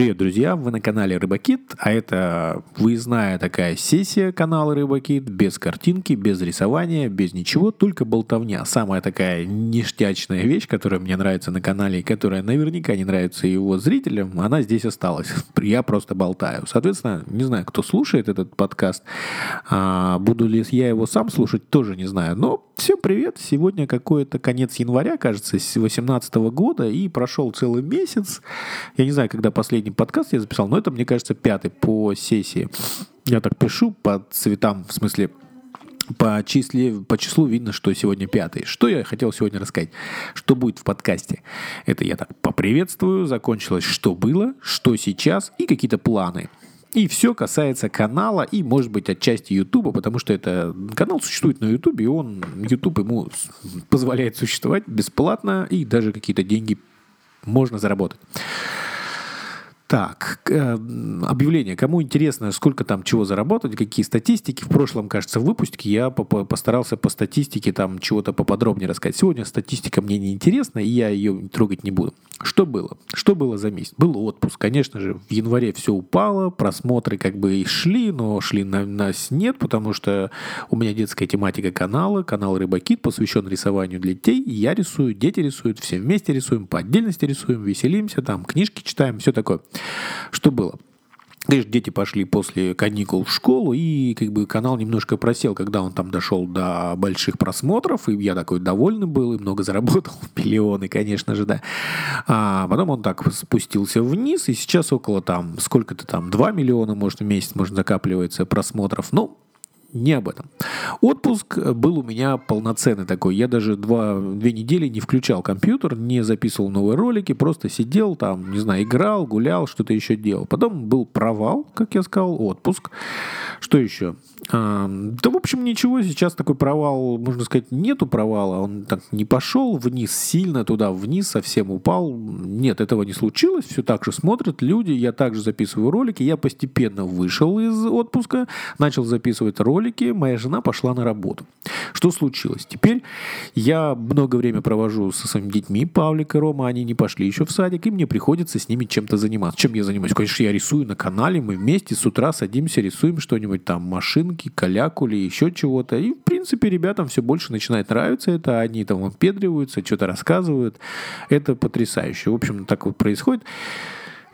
Привет, друзья! Вы на канале Рыбакит, а это выездная такая сессия канала Рыбакит, без картинки, без рисования, без ничего, только болтовня. Самая такая ништячная вещь, которая мне нравится на канале и которая наверняка не нравится его зрителям, она здесь осталась. Я просто болтаю. Соответственно, не знаю, кто слушает этот подкаст, а буду ли я его сам слушать, тоже не знаю. Но всем привет! Сегодня какой-то конец января, кажется, с 2018 года, и прошел целый месяц. Я не знаю, когда последний подкаст я записал, но это, мне кажется, пятый по сессии. Я так пишу по цветам, в смысле, по, числе, по числу видно, что сегодня пятый. Что я хотел сегодня рассказать? Что будет в подкасте? Это я так поприветствую, закончилось, что было, что сейчас и какие-то планы. И все касается канала и, может быть, отчасти Ютуба, потому что это канал существует на Ютубе, и он, Ютуб ему позволяет существовать бесплатно, и даже какие-то деньги можно заработать. Так, э, объявление. Кому интересно, сколько там чего заработать, какие статистики. В прошлом, кажется, в выпуске я постарался по статистике там чего-то поподробнее рассказать. Сегодня статистика мне не интересна, и я ее трогать не буду. Что было? Что было за месяц? Был отпуск. Конечно же, в январе все упало, просмотры как бы и шли, но шли на нас нет, потому что у меня детская тематика канала, канал Рыбакит посвящен рисованию для детей. Я рисую, дети рисуют, все вместе рисуем, по отдельности рисуем, веселимся, там книжки читаем, все такое. Что было? Конечно, дети пошли после каникул в школу, и как бы канал немножко просел, когда он там дошел до больших просмотров, и я такой довольный был, и много заработал, миллионы, конечно же, да. А потом он так спустился вниз, и сейчас около там, сколько-то там, 2 миллиона, может, в месяц, может, накапливается просмотров. Ну, не об этом. Отпуск был у меня полноценный такой. Я даже два, две недели не включал компьютер, не записывал новые ролики, просто сидел там, не знаю, играл, гулял, что-то еще делал. Потом был провал, как я сказал, отпуск. Что еще? А, да, в общем, ничего. Сейчас такой провал, можно сказать, нету провала. Он так не пошел вниз сильно туда, вниз совсем упал. Нет, этого не случилось. Все так же смотрят люди. Я также записываю ролики. Я постепенно вышел из отпуска, начал записывать ролики. Моя жена пошла на работу. Что случилось? Теперь я много времени провожу со своими детьми, Павлик и Рома. Они не пошли еще в садик, и мне приходится с ними чем-то заниматься. Чем я занимаюсь? Конечно, я рисую на канале. Мы вместе с утра садимся, рисуем что-нибудь там, машинки, калякули, еще чего-то. И, в принципе, ребятам все больше начинает нравиться это. Они там выпедриваются, что-то рассказывают. Это потрясающе. В общем, так вот происходит.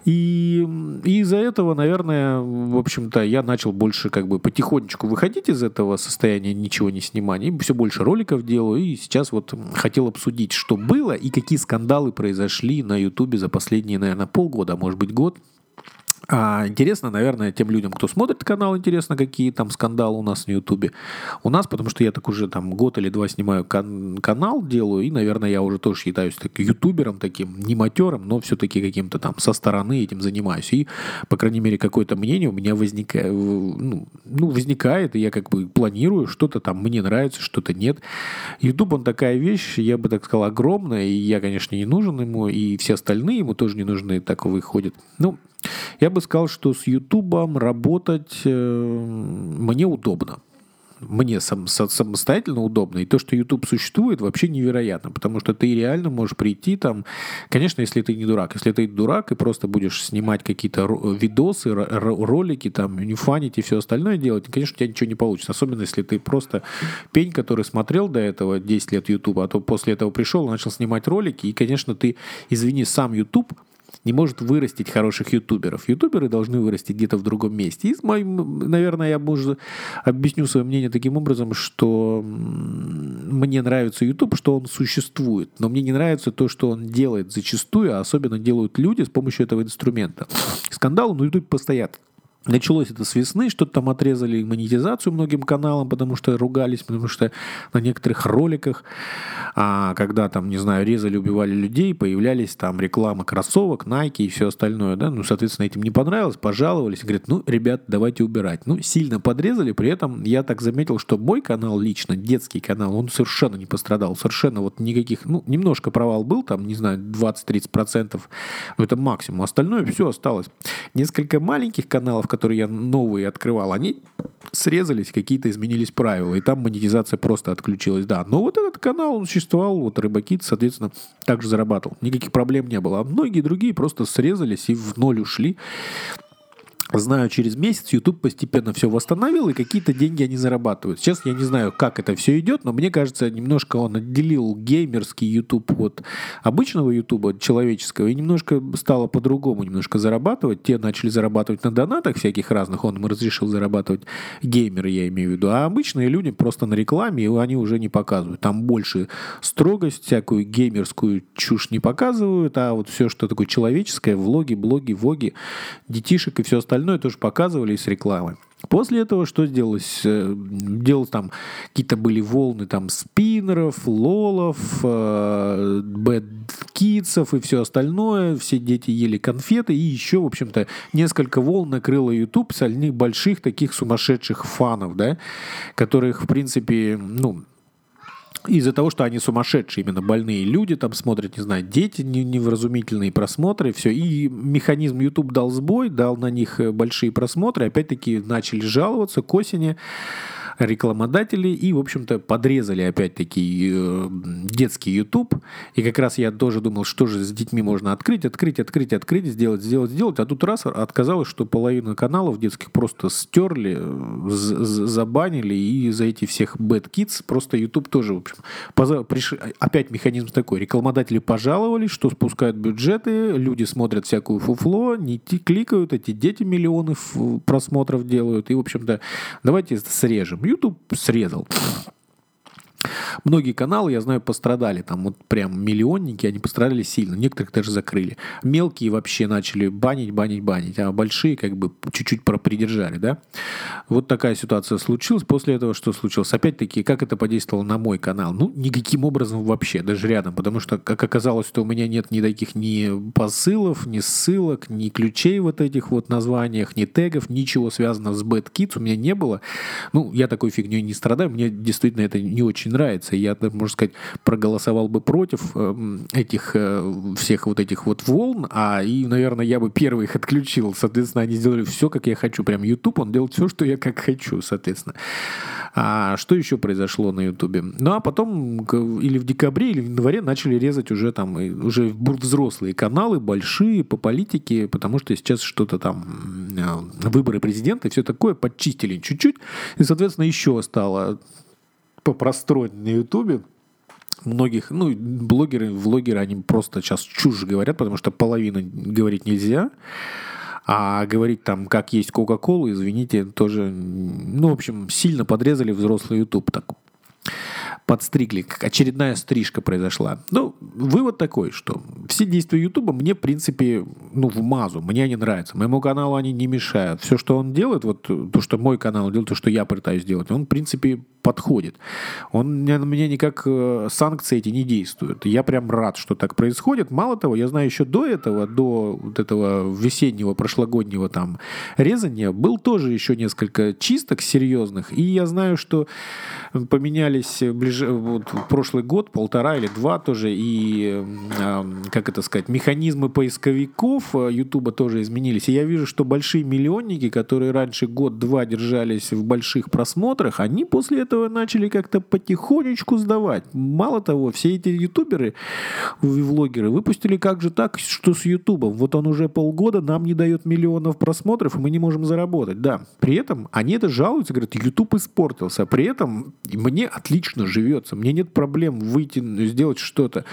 И, и из-за этого, наверное, в общем-то, я начал больше как бы потихонечку выходить из этого состояния ничего не снимания. И все больше роликов делаю. И сейчас вот хотел обсудить, что было и какие скандалы произошли на Ютубе за последние, наверное, полгода, а может быть год. А интересно, наверное, тем людям, кто смотрит канал, интересно, какие там скандалы у нас на Ютубе. У нас, потому что я так уже там год или два снимаю кан- канал, делаю, и, наверное, я уже тоже считаюсь так, ютубером таким, не матером, но все-таки каким-то там со стороны этим занимаюсь. И, по крайней мере, какое-то мнение у меня возникает, ну, ну, возникает, и я как бы планирую, что-то там мне нравится, что-то нет. Ютуб, он такая вещь, я бы так сказал, огромная, и я, конечно, не нужен ему, и все остальные ему тоже не нужны, так выходят. Ну, я бы сказал, что с Ютубом работать э, мне удобно. Мне сам, самостоятельно удобно. И то, что YouTube существует, вообще невероятно. Потому что ты реально можешь прийти там... Конечно, если ты не дурак. Если ты дурак и просто будешь снимать какие-то видосы, ролики, там, не фанить и все остальное делать, конечно, у тебя ничего не получится. Особенно, если ты просто пень, который смотрел до этого 10 лет YouTube, а то после этого пришел, начал снимать ролики. И, конечно, ты, извини, сам YouTube не может вырастить хороших ютуберов. Ютуберы должны вырасти где-то в другом месте. И, наверное, я может, объясню свое мнение таким образом, что мне нравится YouTube, что он существует, но мне не нравится то, что он делает зачастую, а особенно делают люди с помощью этого инструмента. Скандалы на YouTube постоянно. Началось это с весны, что-то там отрезали монетизацию многим каналам, потому что ругались, потому что на некоторых роликах, а, когда там, не знаю, резали, убивали людей, появлялись там реклама кроссовок, Nike и все остальное, да, ну, соответственно, этим не понравилось, пожаловались, говорят, ну, ребят, давайте убирать. Ну, сильно подрезали, при этом я так заметил, что мой канал лично, детский канал, он совершенно не пострадал, совершенно вот никаких, ну, немножко провал был, там, не знаю, 20-30%, но это максимум, остальное все осталось. Несколько маленьких каналов, которые я новые открывал, они срезались, какие-то изменились правила, и там монетизация просто отключилась, да. Но вот этот канал, он существовал, вот Рыбакит, соответственно, также зарабатывал. Никаких проблем не было. А многие другие просто срезались и в ноль ушли. Знаю, через месяц YouTube постепенно все восстановил, и какие-то деньги они зарабатывают. Сейчас я не знаю, как это все идет, но мне кажется, немножко он отделил геймерский YouTube от обычного YouTube, человеческого, и немножко стало по-другому немножко зарабатывать. Те начали зарабатывать на донатах всяких разных, он им разрешил зарабатывать геймеры, я имею в виду, а обычные люди просто на рекламе, и они уже не показывают. Там больше строгость, всякую геймерскую чушь не показывают, а вот все, что такое человеческое, влоги, блоги, воги, детишек и все остальное остальное тоже показывали с рекламы. После этого что сделалось? Э, делалось там, какие-то были волны там спиннеров, лолов, бэдкитсов и все остальное. Все дети ели конфеты. И еще, в общем-то, несколько волн накрыло YouTube с больших таких сумасшедших фанов, да, которых, в принципе, ну, из-за того, что они сумасшедшие, именно больные люди, там смотрят, не знаю, дети невразумительные просмотры, все. И механизм YouTube дал сбой, дал на них э, большие просмотры, опять-таки начали жаловаться к осени рекламодатели и, в общем-то, подрезали опять-таки э, детский YouTube. И как раз я тоже думал, что же с детьми можно открыть, открыть, открыть, открыть, сделать, сделать, сделать. А тут раз оказалось, что половину каналов детских просто стерли, забанили, и за эти всех bad kids просто YouTube тоже, в общем, приш... опять механизм такой. Рекламодатели пожаловались, что спускают бюджеты, люди смотрят всякую фуфло, не кликают, эти дети миллионы просмотров делают. И, в общем-то, давайте срежем. YouTube срезал. Многие каналы, я знаю, пострадали. Там вот прям миллионники, они пострадали сильно. Некоторых даже закрыли. Мелкие вообще начали банить, банить, банить. А большие как бы чуть-чуть придержали, да. Вот такая ситуация случилась. После этого что случилось? Опять-таки, как это подействовало на мой канал? Ну, никаким образом вообще, даже рядом. Потому что, как оказалось, что у меня нет ни таких ни посылов, ни ссылок, ни ключей вот этих вот названиях, ни тегов, ничего связанного с Bad Kids у меня не было. Ну, я такой фигней не страдаю. Мне действительно это не очень нравится. Я, можно сказать, проголосовал бы против эм, этих э, всех вот этих вот волн, а и, наверное, я бы первый их отключил. Соответственно, они сделали все, как я хочу. Прям YouTube, он делает все, что я как хочу, соответственно. А что еще произошло на YouTube? Ну, а потом или в декабре, или в январе начали резать уже там уже взрослые каналы, большие, по политике, потому что сейчас что-то там э, выборы президента и все такое подчистили чуть-чуть. И, соответственно, еще стало попростроен на Ютубе. Многих, ну, блогеры, влогеры, они просто сейчас чушь говорят, потому что половину говорить нельзя. А говорить там, как есть Кока-Кола, извините, тоже, ну, в общем, сильно подрезали взрослый YouTube так подстригли, как очередная стрижка произошла. Ну, вывод такой, что все действия Ютуба мне, в принципе, ну, в мазу, мне они нравятся. Моему каналу они не мешают. Все, что он делает, вот то, что мой канал делает, то, что я пытаюсь делать, он, в принципе, подходит. Он на меня никак э, санкции эти не действуют. Я прям рад, что так происходит. Мало того, я знаю еще до этого, до вот этого весеннего, прошлогоднего там резания, был тоже еще несколько чисток серьезных. И я знаю, что поменялись ближе, вот, прошлый год, полтора или два тоже, и, э, как это сказать, механизмы поисковиков Ютуба тоже изменились. И я вижу, что большие миллионники, которые раньше год-два держались в больших просмотрах, они после этого начали как-то потихонечку сдавать. Мало того, все эти ютуберы влогеры выпустили как же так, что с ютубом. Вот он уже полгода нам не дает миллионов просмотров, и мы не можем заработать. Да, при этом они это жалуются, говорят, ютуб испортился. При этом мне отлично живется, мне нет проблем выйти, сделать что-то.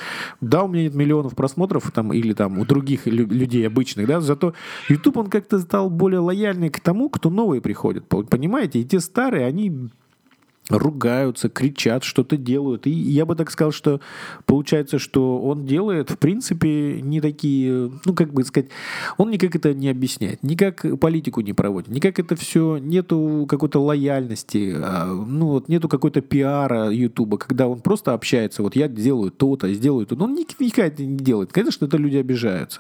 Да, у меня нет миллионов просмотров там, или там у других людей обычных, да, зато YouTube он как-то стал более лояльный к тому, кто новые приходит. Понимаете? И те старые, они ругаются, кричат, что-то делают. И я бы так сказал, что получается, что он делает, в принципе, не такие, ну, как бы сказать, он никак это не объясняет, никак политику не проводит, никак это все, нету какой-то лояльности, а, ну, вот нету какой-то пиара Ютуба, когда он просто общается, вот я делаю то-то, сделаю то-то, он никак это не делает. Конечно, это люди обижаются.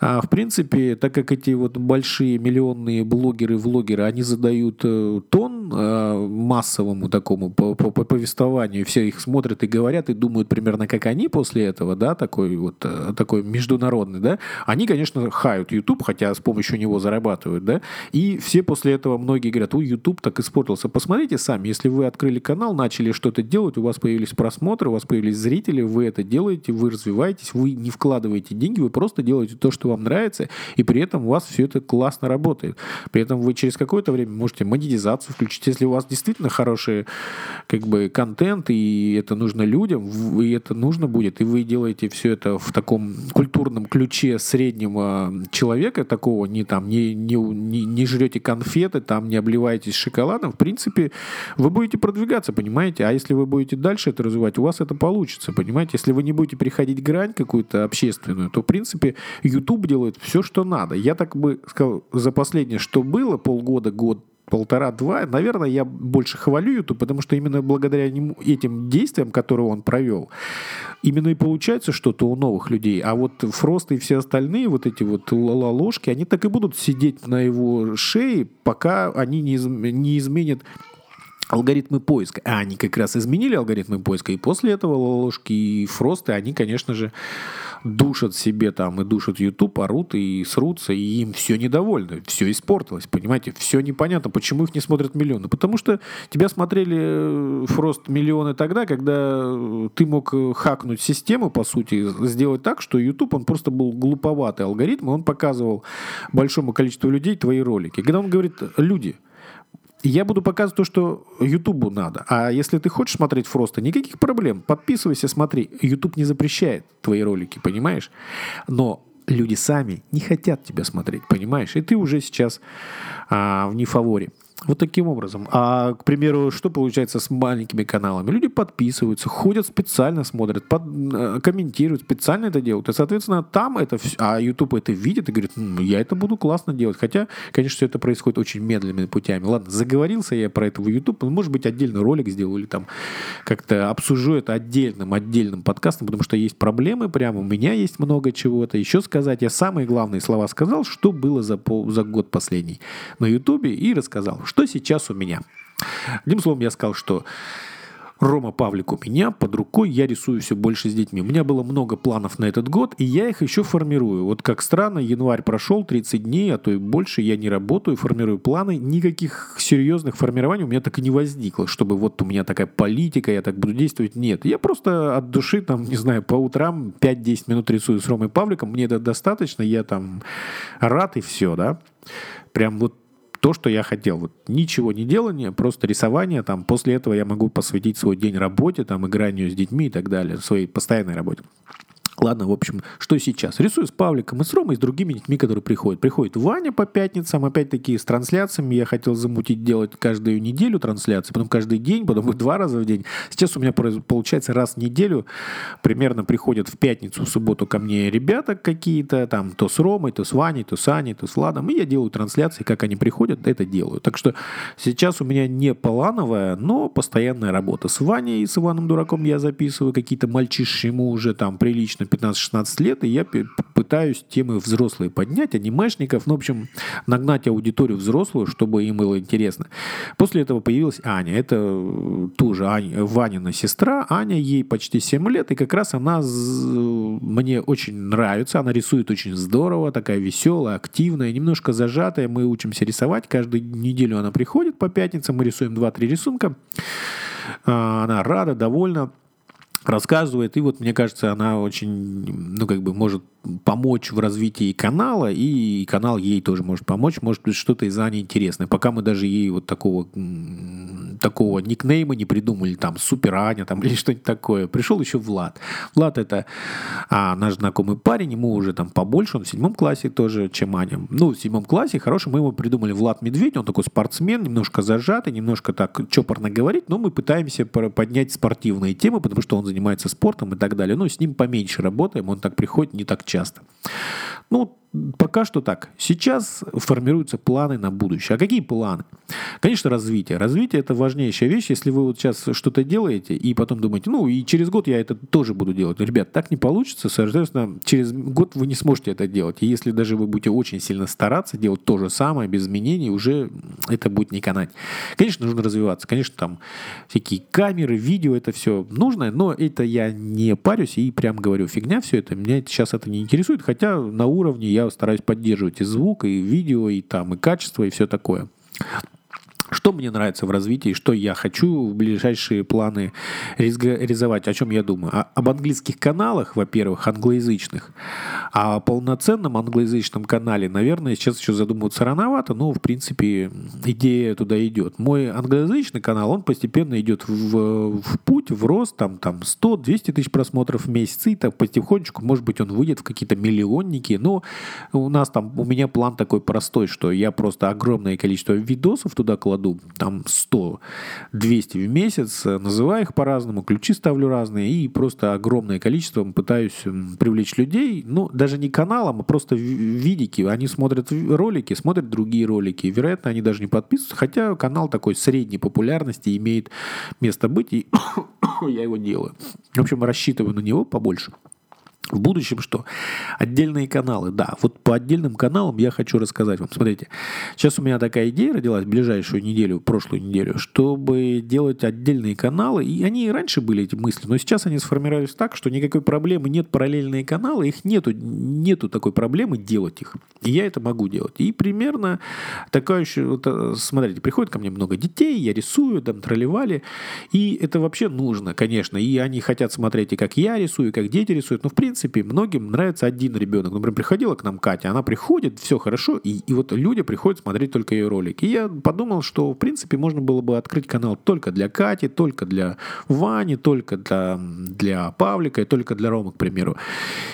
А, в принципе, так как эти вот большие миллионные блогеры, влогеры, они задают э, тон э, массовому такому по, по, по повествованию, все их смотрят и говорят, и думают примерно как они после этого, да, такой вот, э, такой международный, да, они, конечно, хают YouTube, хотя с помощью него зарабатывают, да, и все после этого многие говорят, ой, YouTube так испортился. Посмотрите сами, если вы открыли канал, начали что-то делать, у вас появились просмотры, у вас появились зрители, вы это делаете, вы развиваетесь, вы не вкладываете деньги, вы просто делаете то, что вам нравится, и при этом у вас все это классно работает. При этом вы через какое-то время можете монетизацию включить, если у вас действительно хороший как бы контент, и это нужно людям, и это нужно будет, и вы делаете все это в таком культурном ключе среднего человека, такого не там, не, не, не, жрете конфеты, там не обливаетесь шоколадом, в принципе, вы будете продвигаться, понимаете? А если вы будете дальше это развивать, у вас это получится, понимаете? Если вы не будете переходить грань какую-то общественную, то, в принципе, YouTube делает все, что надо. Я так бы сказал, за последнее, что было, полгода, год, полтора-два, наверное, я больше хвалю YouTube, потому что именно благодаря этим действиям, которые он провел, именно и получается что-то у новых людей. А вот Фрост и все остальные вот эти вот ложки, они так и будут сидеть на его шее, пока они не, не изменят алгоритмы поиска. А они как раз изменили алгоритмы поиска, и после этого ложки и Фросты, они, конечно же, душат себе там и душат YouTube, орут и срутся, и им все недовольны, все испортилось, понимаете, все непонятно, почему их не смотрят миллионы. Потому что тебя смотрели э, Фрост миллионы тогда, когда ты мог хакнуть систему, по сути, сделать так, что YouTube, он просто был глуповатый алгоритм, и он показывал большому количеству людей твои ролики. Когда он говорит, люди, я буду показывать то, что Ютубу надо. А если ты хочешь смотреть Фроста, никаких проблем. Подписывайся, смотри. Ютуб не запрещает твои ролики, понимаешь? Но люди сами не хотят тебя смотреть, понимаешь? И ты уже сейчас а, в нефаворе. Вот таким образом. А, к примеру, что получается с маленькими каналами? Люди подписываются, ходят специально, смотрят, под, э, комментируют, специально это делают. И, соответственно, там это все, а YouTube это видит и говорит, ну, я это буду классно делать. Хотя, конечно, все это происходит очень медленными путями. Ладно, заговорился я про это в YouTube, ну, может быть, отдельный ролик сделаю или там как-то обсужу это отдельным, отдельным подкастом, потому что есть проблемы прямо, у меня есть много чего-то. Еще сказать, я самые главные слова сказал, что было за, пол, за год последний на YouTube и рассказал, что сейчас у меня? Одним словом, я сказал, что Рома Павлик у меня под рукой, я рисую все больше с детьми. У меня было много планов на этот год, и я их еще формирую. Вот как странно, январь прошел, 30 дней, а то и больше, я не работаю, формирую планы. Никаких серьезных формирований у меня так и не возникло, чтобы вот у меня такая политика, я так буду действовать. Нет, я просто от души, там, не знаю, по утрам 5-10 минут рисую с Ромой Павликом, мне это достаточно, я там рад и все, да. Прям вот то, что я хотел. Вот ничего не делание, просто рисование. Там, после этого я могу посвятить свой день работе, там, игранию с детьми и так далее, своей постоянной работе. Ладно, в общем, что сейчас? Рисую с Павликом и с Ромой, и с другими детьми, которые приходят. Приходит Ваня по пятницам, опять-таки с трансляциями. Я хотел замутить делать каждую неделю трансляции, потом каждый день, потом два раза в день. Сейчас у меня получается раз в неделю примерно приходят в пятницу, в субботу ко мне ребята какие-то, там то с Ромой, то с Ваней, то с Аней, то с Владом, и я делаю трансляции, как они приходят, это делаю. Так что сейчас у меня не плановая, но постоянная работа. С Ваней и с Иваном Дураком я записываю какие-то мальчиши, ему уже там прилично 15-16 лет, и я пытаюсь темы взрослые поднять, анимешников, ну, в общем, нагнать аудиторию взрослую, чтобы им было интересно. После этого появилась Аня. Это э, тоже Аня, Ванина сестра. Аня, ей почти 7 лет, и как раз она мне очень нравится. Она рисует очень здорово, такая веселая, активная, немножко зажатая. Мы учимся рисовать. Каждую неделю она приходит по пятницам, мы рисуем 2-3 рисунка. А, она рада, довольна рассказывает, и вот мне кажется, она очень, ну, как бы может помочь в развитии канала, и канал ей тоже может помочь, может быть, что-то из Ани интересное. Пока мы даже ей вот такого, такого никнейма не придумали, там, Супер Аня, там, или что-нибудь такое. Пришел еще Влад. Влад это а, наш знакомый парень, ему уже там побольше, он в седьмом классе тоже, чем Аня. Ну, в седьмом классе хороший, мы ему придумали Влад Медведь, он такой спортсмен, немножко зажатый, немножко так чопорно говорит, но мы пытаемся поднять спортивные темы, потому что он занимается спортом и так далее. Ну, с ним поменьше работаем, он так приходит не так часто. Ну, пока что так. Сейчас формируются планы на будущее. А какие планы? Конечно, развитие. Развитие – это важнейшая вещь. Если вы вот сейчас что-то делаете и потом думаете, ну, и через год я это тоже буду делать. Ребят, так не получится. Соответственно, через год вы не сможете это делать. И если даже вы будете очень сильно стараться делать то же самое, без изменений, уже это будет не канать. Конечно, нужно развиваться. Конечно, там всякие камеры, видео, это все нужно, но это я не парюсь и прям говорю, фигня все это. Меня сейчас это не интересует, хотя на уровне я стараюсь поддерживать и звук, и видео, и там, и качество, и все такое. Что мне нравится в развитии, что я хочу в ближайшие планы реализовать, о чем я думаю. А, об английских каналах, во-первых, англоязычных. А о полноценном англоязычном канале, наверное, сейчас еще задумываться рановато, но, в принципе, идея туда идет. Мой англоязычный канал, он постепенно идет в, в путь, в рост, там, там 100-200 тысяч просмотров в месяц, и так потихонечку, может быть, он выйдет в какие-то миллионники, но у нас там, у меня план такой простой, что я просто огромное количество видосов туда кладу, там 100, 200 в месяц, называю их по-разному, ключи ставлю разные и просто огромное количество пытаюсь привлечь людей, ну, даже не каналом, а просто видики. Они смотрят ролики, смотрят другие ролики. Вероятно, они даже не подписываются, хотя канал такой средней популярности имеет место быть, и я его делаю. В общем, рассчитываю на него побольше. В будущем что? Отдельные каналы, да. Вот по отдельным каналам я хочу рассказать вам. Смотрите, сейчас у меня такая идея родилась в ближайшую неделю, прошлую неделю, чтобы делать отдельные каналы. И они и раньше были, эти мысли, но сейчас они сформировались так, что никакой проблемы нет параллельные каналы, их нету, нету такой проблемы делать их. И я это могу делать. И примерно такая еще, вот, э, смотрите, приходит ко мне много детей, я рисую, там тролливали, и это вообще нужно, конечно. И они хотят смотреть и как я рисую, и как дети рисуют. Но в принципе принципе, многим нравится один ребенок. Например, приходила к нам Катя, она приходит, все хорошо, и, и вот люди приходят смотреть только ее ролики. И я подумал, что, в принципе, можно было бы открыть канал только для Кати, только для Вани, только для, для Павлика и только для Ромы, к примеру.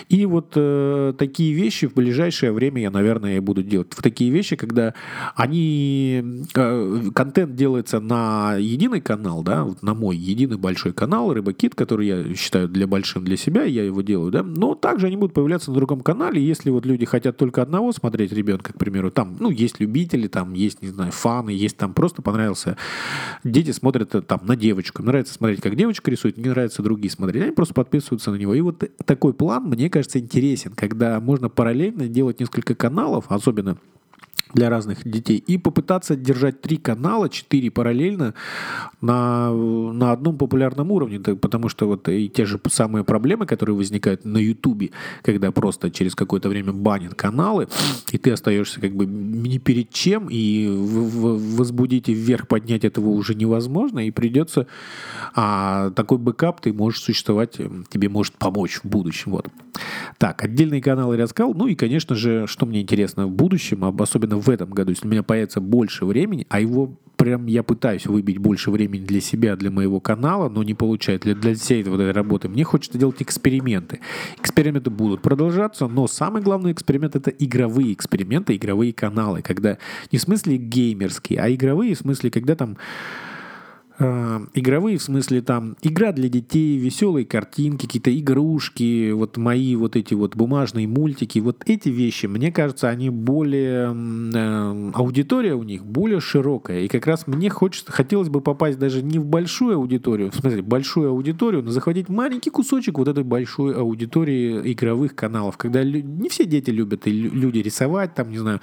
И вот э, такие вещи в ближайшее время я, наверное, и буду делать. В такие вещи, когда они... Э, контент делается на единый канал, да, вот на мой единый большой канал, Рыбакит, который я считаю для большим для себя, я его делаю, да, но также они будут появляться на другом канале. Если вот люди хотят только одного смотреть ребенка, к примеру, там, ну, есть любители, там есть, не знаю, фаны, есть там просто понравился. Дети смотрят э, там на девочку. Им нравится смотреть, как девочка рисует, не нравится другие смотреть. Они просто подписываются на него. И вот такой план, мне кажется, интересен, когда можно параллельно делать несколько каналов, особенно для разных детей. И попытаться держать три канала, четыре параллельно на, на одном популярном уровне. Потому что вот и те же самые проблемы, которые возникают на Ютубе, когда просто через какое-то время банят каналы, и ты остаешься как бы ни перед чем, и возбудить и вверх поднять этого уже невозможно, и придется... А такой бэкап ты можешь существовать, тебе может помочь в будущем. Вот. Так, отдельные каналы рассказал. Ну и, конечно же, что мне интересно в будущем, особенно в этом году, если у меня появится больше времени, а его прям я пытаюсь выбить больше времени для себя, для моего канала, но не получается для, для всей вот этой работы. Мне хочется делать эксперименты. Эксперименты будут продолжаться, но самый главный эксперимент это игровые эксперименты, игровые каналы, когда не в смысле геймерские, а игровые в смысле, когда там игровые, в смысле там игра для детей, веселые картинки, какие-то игрушки, вот мои вот эти вот бумажные мультики, вот эти вещи, мне кажется, они более, э, аудитория у них более широкая, и как раз мне хочется, хотелось бы попасть даже не в большую аудиторию, в смысле большую аудиторию, но захватить маленький кусочек вот этой большой аудитории игровых каналов, когда не все дети любят и люди рисовать, там, не знаю,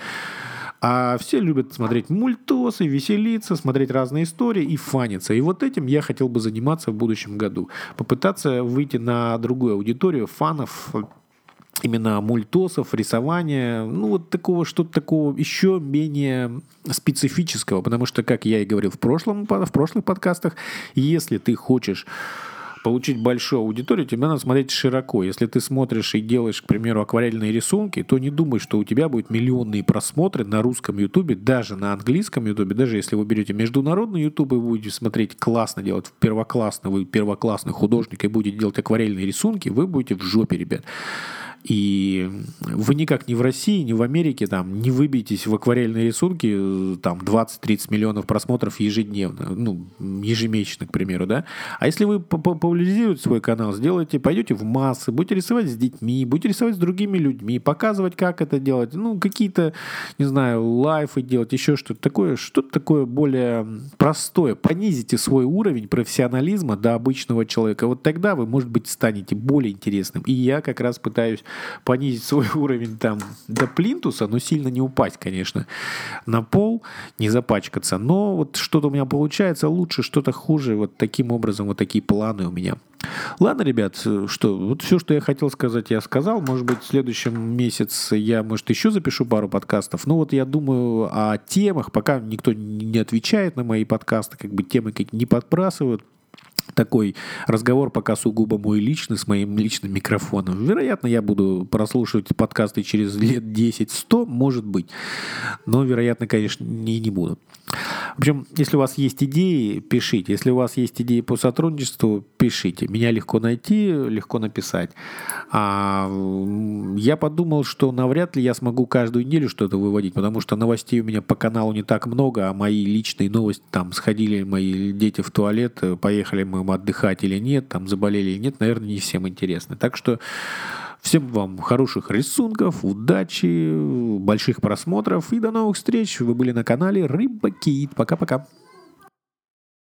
а все любят смотреть мультосы, веселиться, смотреть разные истории и фаниться. И вот этим я хотел бы заниматься в будущем году. Попытаться выйти на другую аудиторию фанов именно мультосов, рисования, ну вот такого, что-то такого еще менее специфического, потому что, как я и говорил в прошлом, в прошлых подкастах, если ты хочешь получить большую аудиторию, тебе надо смотреть широко. Если ты смотришь и делаешь, к примеру, акварельные рисунки, то не думай, что у тебя будут миллионные просмотры на русском ютубе, даже на английском ютубе, даже если вы берете международный ютуб и будете смотреть классно делать, первоклассно, вы первоклассный художник и будете делать акварельные рисунки, вы будете в жопе, ребят. И вы никак не в России, не в Америке там не выбьетесь в акварельные рисунки там 20-30 миллионов просмотров ежедневно, ну, ежемесячно, к примеру, да. А если вы популяризируете свой канал, сделаете, пойдете в массы, будете рисовать с детьми, будете рисовать с другими людьми, показывать, как это делать, ну, какие-то, не знаю, лайфы делать, еще что-то такое, что-то такое более простое. Понизите свой уровень профессионализма до обычного человека. Вот тогда вы, может быть, станете более интересным. И я как раз пытаюсь понизить свой уровень там до плинтуса, но сильно не упасть, конечно, на пол, не запачкаться. Но вот что-то у меня получается лучше, что-то хуже. Вот таким образом, вот такие планы у меня. Ладно, ребят, что, вот все, что я хотел сказать, я сказал. Может быть, в следующем месяце я, может, еще запишу пару подкастов. Ну вот я думаю о темах, пока никто не отвечает на мои подкасты, как бы темы как не подбрасывают такой разговор пока сугубо мой личный, с моим личным микрофоном. Вероятно, я буду прослушивать подкасты через лет 10-100, может быть. Но, вероятно, конечно, не, не буду. В общем, если у вас есть идеи, пишите. Если у вас есть идеи по сотрудничеству, пишите. Меня легко найти, легко написать. А я подумал, что навряд ли я смогу каждую неделю что-то выводить, потому что новостей у меня по каналу не так много, а мои личные новости, там, сходили мои дети в туалет, поехали мы отдыхать или нет, там, заболели или нет, наверное, не всем интересно. Так что Всем вам хороших рисунков, удачи, больших просмотров и до новых встреч. Вы были на канале Рыба Кит. Пока-пока.